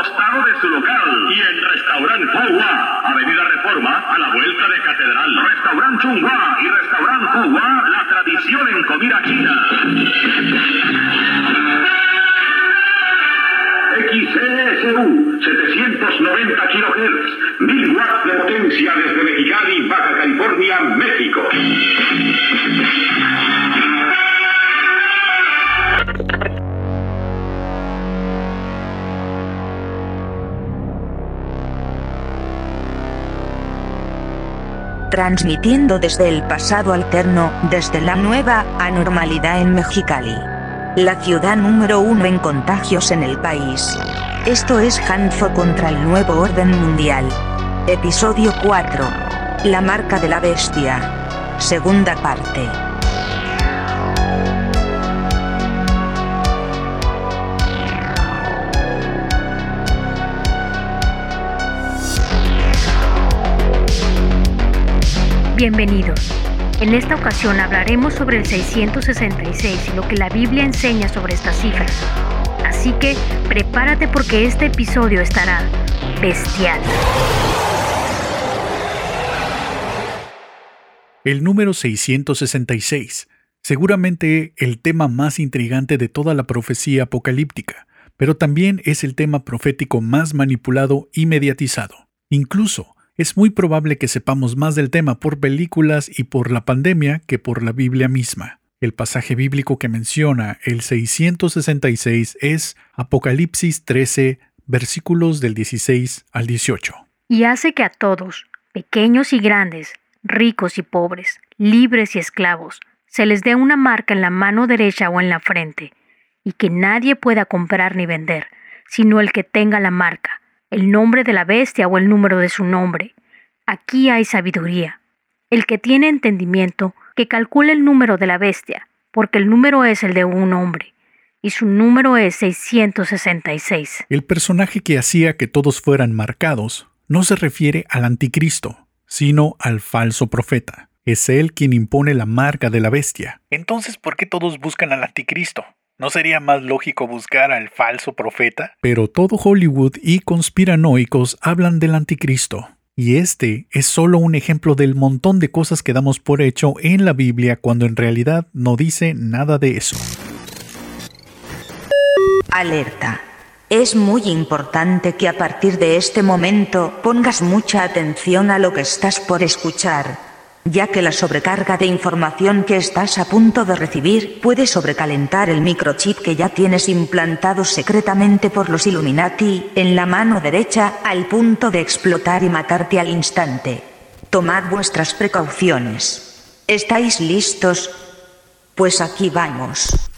costado de su local. Y el restaurante Cuba, Avenida Reforma, a la vuelta de Catedral. Restaurante Chungua y Restaurante Cuba, la tradición en comida china. XCSU, 790 kHz, 1000 watts de potencia desde Mexicali, Baja California, México. Transmitiendo desde el pasado alterno, desde la nueva anormalidad en Mexicali. La ciudad número uno en contagios en el país. Esto es Hanfo contra el nuevo orden mundial. Episodio 4. La marca de la bestia. Segunda parte. Bienvenidos. En esta ocasión hablaremos sobre el 666 y lo que la Biblia enseña sobre esta cifra. Así que prepárate porque este episodio estará bestial. El número 666, seguramente el tema más intrigante de toda la profecía apocalíptica, pero también es el tema profético más manipulado y mediatizado. Incluso, es muy probable que sepamos más del tema por películas y por la pandemia que por la Biblia misma. El pasaje bíblico que menciona el 666 es Apocalipsis 13, versículos del 16 al 18. Y hace que a todos, pequeños y grandes, ricos y pobres, libres y esclavos, se les dé una marca en la mano derecha o en la frente, y que nadie pueda comprar ni vender, sino el que tenga la marca, el nombre de la bestia o el número de su nombre. Aquí hay sabiduría. El que tiene entendimiento, que calcule el número de la bestia, porque el número es el de un hombre, y su número es 666. El personaje que hacía que todos fueran marcados no se refiere al anticristo, sino al falso profeta. Es él quien impone la marca de la bestia. Entonces, ¿por qué todos buscan al anticristo? ¿No sería más lógico buscar al falso profeta? Pero todo Hollywood y conspiranoicos hablan del anticristo. Y este es solo un ejemplo del montón de cosas que damos por hecho en la Biblia cuando en realidad no dice nada de eso. Alerta. Es muy importante que a partir de este momento pongas mucha atención a lo que estás por escuchar ya que la sobrecarga de información que estás a punto de recibir puede sobrecalentar el microchip que ya tienes implantado secretamente por los Illuminati en la mano derecha al punto de explotar y matarte al instante. Tomad vuestras precauciones. ¿Estáis listos? Pues aquí vamos.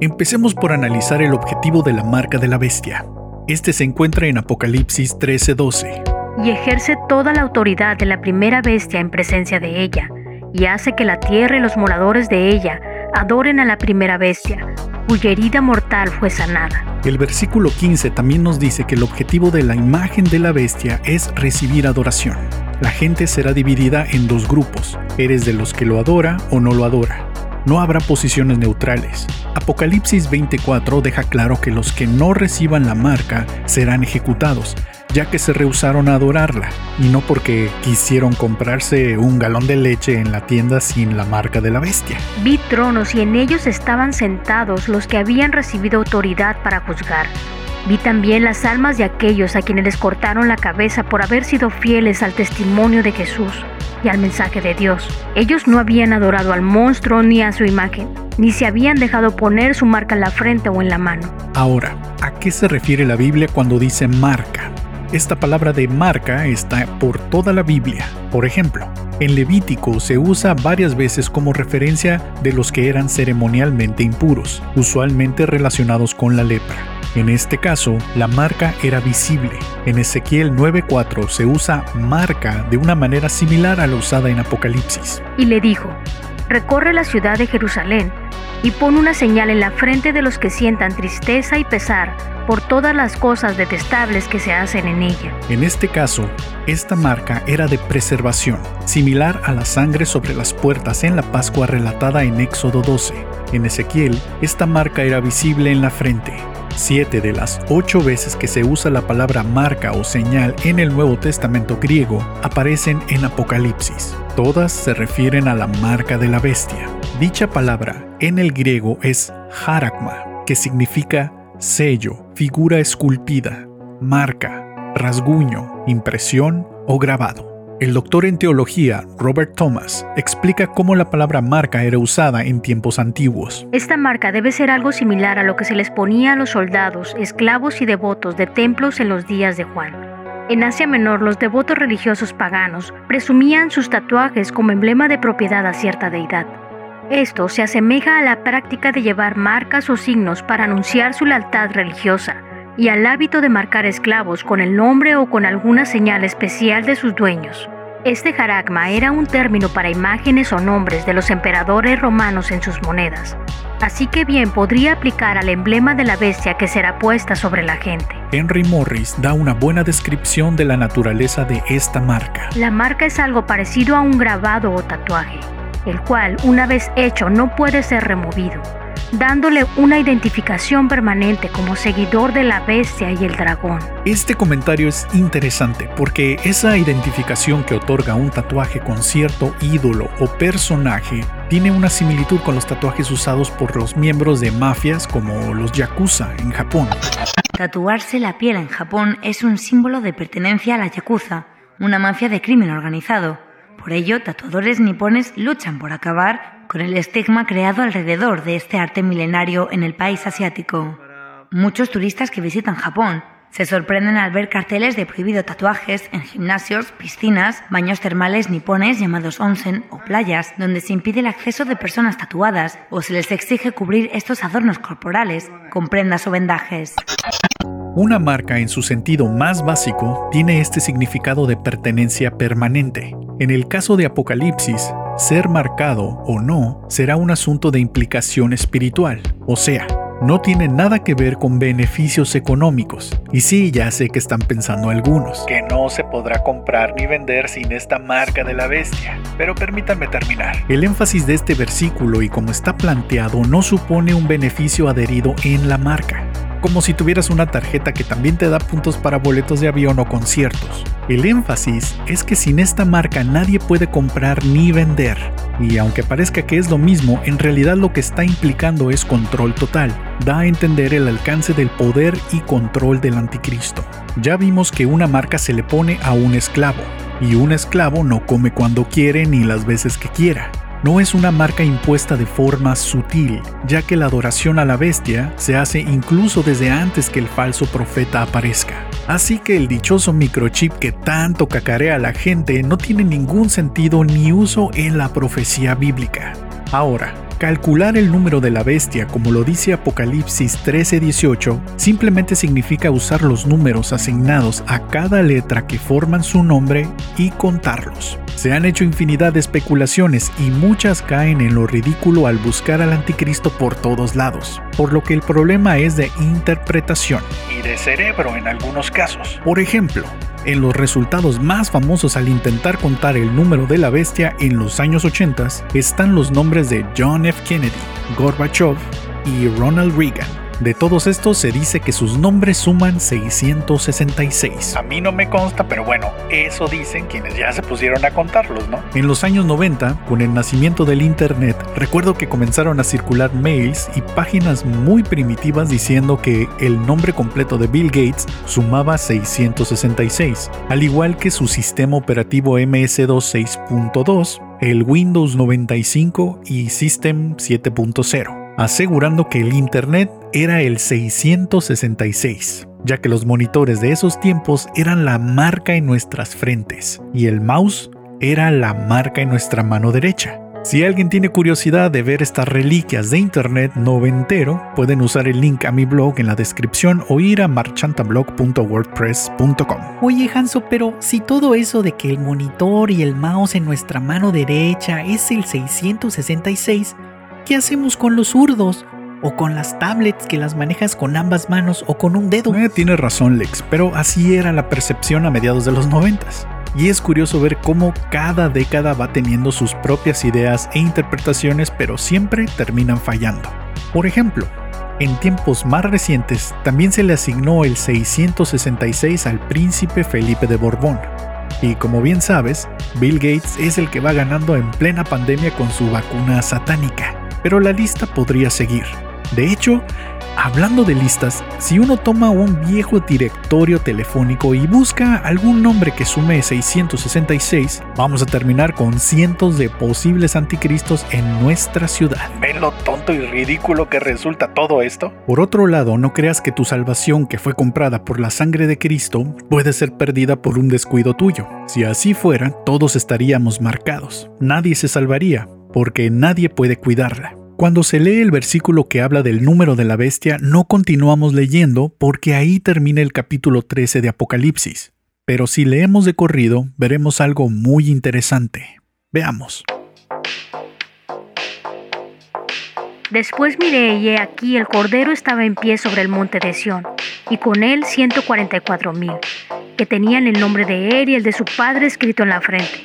Empecemos por analizar el objetivo de la marca de la bestia. Este se encuentra en Apocalipsis 13:12. Y ejerce toda la autoridad de la primera bestia en presencia de ella, y hace que la tierra y los moradores de ella adoren a la primera bestia, cuya herida mortal fue sanada. El versículo 15 también nos dice que el objetivo de la imagen de la bestia es recibir adoración. La gente será dividida en dos grupos, eres de los que lo adora o no lo adora. No habrá posiciones neutrales. Apocalipsis 24 deja claro que los que no reciban la marca serán ejecutados, ya que se rehusaron a adorarla, y no porque quisieron comprarse un galón de leche en la tienda sin la marca de la bestia. Vi tronos y en ellos estaban sentados los que habían recibido autoridad para juzgar. Vi también las almas de aquellos a quienes les cortaron la cabeza por haber sido fieles al testimonio de Jesús y al mensaje de Dios. Ellos no habían adorado al monstruo ni a su imagen, ni se habían dejado poner su marca en la frente o en la mano. Ahora, ¿a qué se refiere la Biblia cuando dice marca? Esta palabra de marca está por toda la Biblia. Por ejemplo, en Levítico se usa varias veces como referencia de los que eran ceremonialmente impuros, usualmente relacionados con la lepra. En este caso, la marca era visible. En Ezequiel 9:4 se usa marca de una manera similar a la usada en Apocalipsis. Y le dijo, recorre la ciudad de Jerusalén y pon una señal en la frente de los que sientan tristeza y pesar por todas las cosas detestables que se hacen en ella. En este caso, esta marca era de preservación, similar a la sangre sobre las puertas en la Pascua relatada en Éxodo 12. En Ezequiel, esta marca era visible en la frente. Siete de las ocho veces que se usa la palabra marca o señal en el Nuevo Testamento griego aparecen en Apocalipsis. Todas se refieren a la marca de la bestia. Dicha palabra en el griego es harakma, que significa sello, figura esculpida, marca, rasguño, impresión o grabado. El doctor en teología, Robert Thomas, explica cómo la palabra marca era usada en tiempos antiguos. Esta marca debe ser algo similar a lo que se les ponía a los soldados, esclavos y devotos de templos en los días de Juan. En Asia Menor, los devotos religiosos paganos presumían sus tatuajes como emblema de propiedad a cierta deidad. Esto se asemeja a la práctica de llevar marcas o signos para anunciar su lealtad religiosa y al hábito de marcar esclavos con el nombre o con alguna señal especial de sus dueños. Este jaragma era un término para imágenes o nombres de los emperadores romanos en sus monedas, así que bien podría aplicar al emblema de la bestia que será puesta sobre la gente. Henry Morris da una buena descripción de la naturaleza de esta marca. La marca es algo parecido a un grabado o tatuaje, el cual, una vez hecho, no puede ser removido dándole una identificación permanente como seguidor de la bestia y el dragón. Este comentario es interesante porque esa identificación que otorga un tatuaje con cierto ídolo o personaje tiene una similitud con los tatuajes usados por los miembros de mafias como los yakuza en Japón. Tatuarse la piel en Japón es un símbolo de pertenencia a la yakuza, una mafia de crimen organizado. Por ello, tatuadores nipones luchan por acabar con el estigma creado alrededor de este arte milenario en el país asiático. Muchos turistas que visitan Japón se sorprenden al ver carteles de prohibido tatuajes en gimnasios, piscinas, baños termales nipones llamados onsen o playas, donde se impide el acceso de personas tatuadas o se les exige cubrir estos adornos corporales con prendas o vendajes. Una marca en su sentido más básico tiene este significado de pertenencia permanente. En el caso de Apocalipsis, ser marcado o no será un asunto de implicación espiritual, o sea, no tiene nada que ver con beneficios económicos. Y sí, ya sé que están pensando algunos, que no se podrá comprar ni vender sin esta marca de la bestia. Pero permítanme terminar. El énfasis de este versículo y como está planteado no supone un beneficio adherido en la marca como si tuvieras una tarjeta que también te da puntos para boletos de avión o conciertos. El énfasis es que sin esta marca nadie puede comprar ni vender. Y aunque parezca que es lo mismo, en realidad lo que está implicando es control total. Da a entender el alcance del poder y control del anticristo. Ya vimos que una marca se le pone a un esclavo, y un esclavo no come cuando quiere ni las veces que quiera no es una marca impuesta de forma sutil, ya que la adoración a la bestia se hace incluso desde antes que el falso profeta aparezca. Así que el dichoso microchip que tanto cacarea a la gente no tiene ningún sentido ni uso en la profecía bíblica. Ahora, Calcular el número de la bestia, como lo dice Apocalipsis 13:18, simplemente significa usar los números asignados a cada letra que forman su nombre y contarlos. Se han hecho infinidad de especulaciones y muchas caen en lo ridículo al buscar al anticristo por todos lados, por lo que el problema es de interpretación y de cerebro en algunos casos. Por ejemplo, en los resultados más famosos al intentar contar el número de la bestia en los años 80 están los nombres de John F. Kennedy, Gorbachev y Ronald Reagan. De todos estos se dice que sus nombres suman 666. A mí no me consta, pero bueno, eso dicen quienes ya se pusieron a contarlos, ¿no? En los años 90, con el nacimiento del Internet, recuerdo que comenzaron a circular mails y páginas muy primitivas diciendo que el nombre completo de Bill Gates sumaba 666, al igual que su sistema operativo MS2 6.2, el Windows 95 y System 7.0 asegurando que el Internet era el 666, ya que los monitores de esos tiempos eran la marca en nuestras frentes y el mouse era la marca en nuestra mano derecha. Si alguien tiene curiosidad de ver estas reliquias de internet noventero, pueden usar el link a mi blog en la descripción o ir a marchantablog.wordpress.com. Oye Hanso, pero si todo eso de que el monitor y el mouse en nuestra mano derecha es el 666, ¿qué hacemos con los zurdos? O con las tablets que las manejas con ambas manos o con un dedo. Eh, tienes razón, Lex, pero así era la percepción a mediados de los noventas. Y es curioso ver cómo cada década va teniendo sus propias ideas e interpretaciones, pero siempre terminan fallando. Por ejemplo, en tiempos más recientes también se le asignó el 666 al príncipe Felipe de Borbón. Y como bien sabes, Bill Gates es el que va ganando en plena pandemia con su vacuna satánica. Pero la lista podría seguir. De hecho, Hablando de listas, si uno toma un viejo directorio telefónico y busca algún nombre que sume 666, vamos a terminar con cientos de posibles anticristos en nuestra ciudad. ¿Ven lo tonto y ridículo que resulta todo esto? Por otro lado, no creas que tu salvación que fue comprada por la sangre de Cristo puede ser perdida por un descuido tuyo. Si así fuera, todos estaríamos marcados. Nadie se salvaría, porque nadie puede cuidarla. Cuando se lee el versículo que habla del número de la bestia, no continuamos leyendo porque ahí termina el capítulo 13 de Apocalipsis. Pero si leemos de corrido, veremos algo muy interesante. Veamos. Después miré y he aquí el Cordero estaba en pie sobre el monte de Sión, y con él ciento cuarenta y cuatro mil, que tenían el nombre de él y el de su padre escrito en la frente.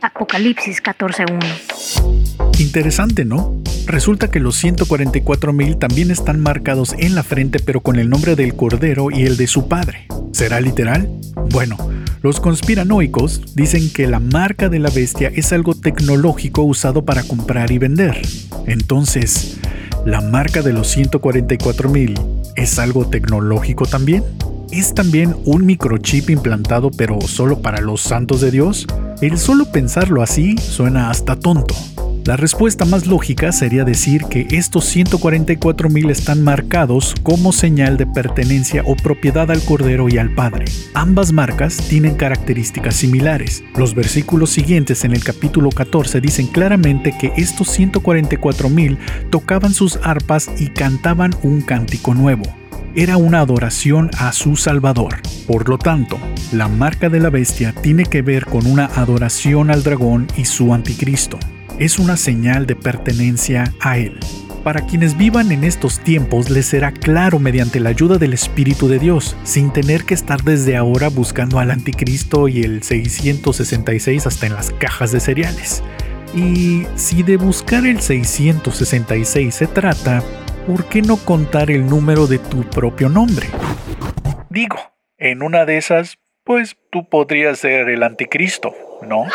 Apocalipsis 14.1. Interesante, ¿no? Resulta que los 144.000 también están marcados en la frente pero con el nombre del Cordero y el de su padre. ¿Será literal? Bueno, los conspiranoicos dicen que la marca de la bestia es algo tecnológico usado para comprar y vender. Entonces, ¿la marca de los 144.000 es algo tecnológico también? ¿Es también un microchip implantado pero solo para los santos de Dios? El solo pensarlo así suena hasta tonto. La respuesta más lógica sería decir que estos 144.000 están marcados como señal de pertenencia o propiedad al Cordero y al Padre. Ambas marcas tienen características similares. Los versículos siguientes en el capítulo 14 dicen claramente que estos 144.000 tocaban sus arpas y cantaban un cántico nuevo era una adoración a su Salvador. Por lo tanto, la marca de la bestia tiene que ver con una adoración al dragón y su anticristo. Es una señal de pertenencia a él. Para quienes vivan en estos tiempos les será claro mediante la ayuda del Espíritu de Dios, sin tener que estar desde ahora buscando al anticristo y el 666 hasta en las cajas de cereales. Y si de buscar el 666 se trata, ¿por qué no contar el número de tu propio nombre? Digo, en una de esas, pues tú podrías ser el anticristo, ¿no?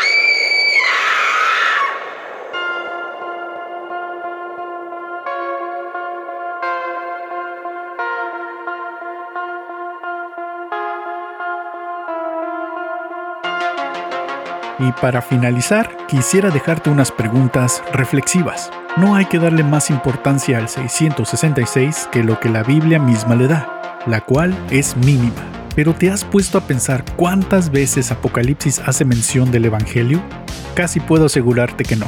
Y para finalizar, quisiera dejarte unas preguntas reflexivas. No hay que darle más importancia al 666 que lo que la Biblia misma le da, la cual es mínima. Pero ¿te has puesto a pensar cuántas veces Apocalipsis hace mención del Evangelio? Casi puedo asegurarte que no.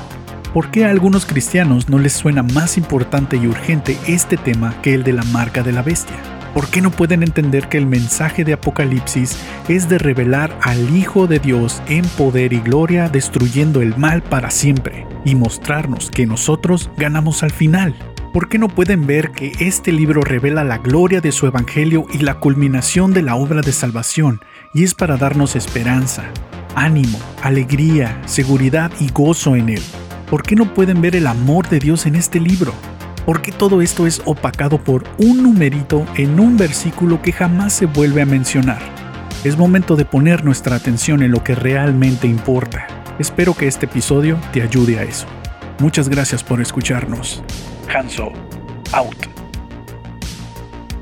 ¿Por qué a algunos cristianos no les suena más importante y urgente este tema que el de la marca de la bestia? ¿Por qué no pueden entender que el mensaje de Apocalipsis es de revelar al Hijo de Dios en poder y gloria, destruyendo el mal para siempre, y mostrarnos que nosotros ganamos al final? ¿Por qué no pueden ver que este libro revela la gloria de su Evangelio y la culminación de la obra de salvación, y es para darnos esperanza, ánimo, alegría, seguridad y gozo en él? ¿Por qué no pueden ver el amor de Dios en este libro? porque todo esto es opacado por un numerito en un versículo que jamás se vuelve a mencionar. Es momento de poner nuestra atención en lo que realmente importa. Espero que este episodio te ayude a eso. Muchas gracias por escucharnos. Hanso, out.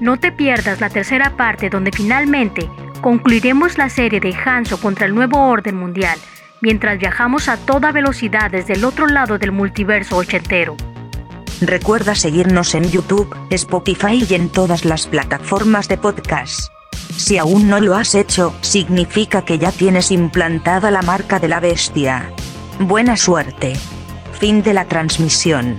No te pierdas la tercera parte donde finalmente concluiremos la serie de Hanso contra el nuevo orden mundial, mientras viajamos a toda velocidad desde el otro lado del multiverso ochentero. Recuerda seguirnos en YouTube, Spotify y en todas las plataformas de podcast. Si aún no lo has hecho, significa que ya tienes implantada la marca de la bestia. Buena suerte. Fin de la transmisión.